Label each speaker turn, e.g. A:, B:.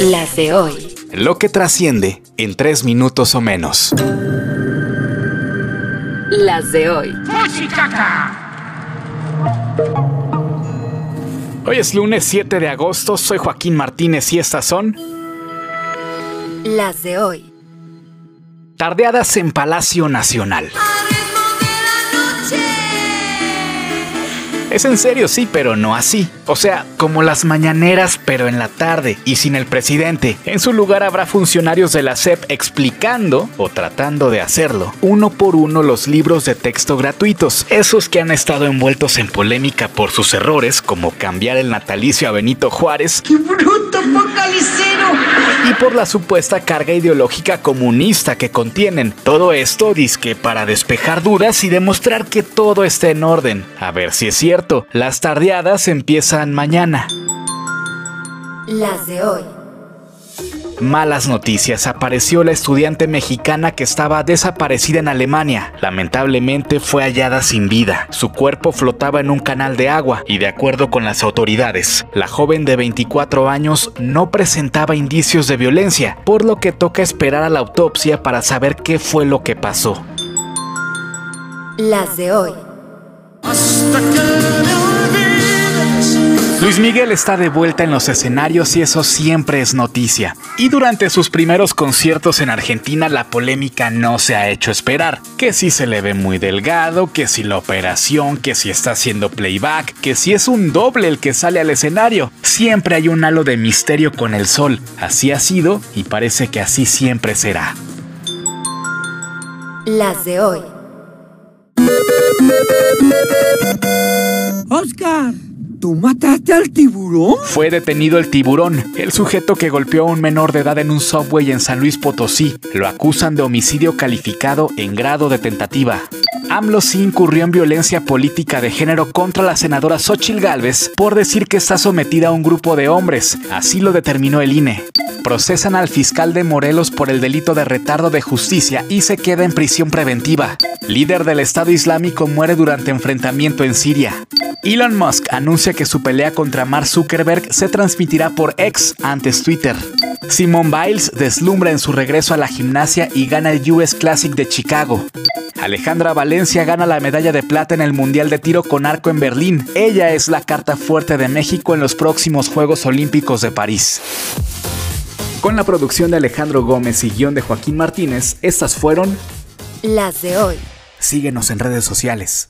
A: Las de hoy.
B: Lo que trasciende en tres minutos o menos.
A: Las de hoy.
B: Hoy es lunes 7 de agosto, soy Joaquín Martínez y estas son
A: Las de hoy.
B: Tardeadas en Palacio Nacional. Es en serio, sí, pero no así. O sea, como las mañaneras, pero en la tarde y sin el presidente. En su lugar habrá funcionarios de la SEP explicando, o tratando de hacerlo, uno por uno los libros de texto gratuitos. Esos que han estado envueltos en polémica por sus errores, como cambiar el natalicio a Benito Juárez.
C: ¡Qué bruto focalicero!
B: y por la supuesta carga ideológica comunista que contienen. Todo esto disque para despejar dudas y demostrar que todo está en orden. A ver si es cierto, las tardeadas empiezan mañana.
A: Las de hoy.
B: Malas noticias, apareció la estudiante mexicana que estaba desaparecida en Alemania. Lamentablemente fue hallada sin vida. Su cuerpo flotaba en un canal de agua y de acuerdo con las autoridades, la joven de 24 años no presentaba indicios de violencia, por lo que toca esperar a la autopsia para saber qué fue lo que pasó.
A: Las de hoy.
B: Luis Miguel está de vuelta en los escenarios y eso siempre es noticia. Y durante sus primeros conciertos en Argentina la polémica no se ha hecho esperar. Que si se le ve muy delgado, que si la operación, que si está haciendo playback, que si es un doble el que sale al escenario. Siempre hay un halo de misterio con el sol. Así ha sido y parece que así siempre será.
A: Las de hoy.
C: Oscar, ¿tú mataste al tiburón?
B: Fue detenido el tiburón, el sujeto que golpeó a un menor de edad en un subway en San Luis Potosí. Lo acusan de homicidio calificado en grado de tentativa. AMLO sí incurrió en violencia política de género contra la senadora Xochil Gálvez por decir que está sometida a un grupo de hombres. Así lo determinó el INE. Procesan al fiscal de Morelos por el delito de retardo de justicia y se queda en prisión preventiva. Líder del Estado Islámico muere durante enfrentamiento en Siria. Elon Musk anuncia que su pelea contra Mark Zuckerberg se transmitirá por X antes Twitter. Simone Biles deslumbra en su regreso a la gimnasia y gana el US Classic de Chicago. Alejandra Valencia gana la medalla de plata en el Mundial de Tiro con Arco en Berlín. Ella es la carta fuerte de México en los próximos Juegos Olímpicos de París. Con la producción de Alejandro Gómez y guion de Joaquín Martínez, estas fueron
A: Las de hoy.
B: Síguenos en redes sociales.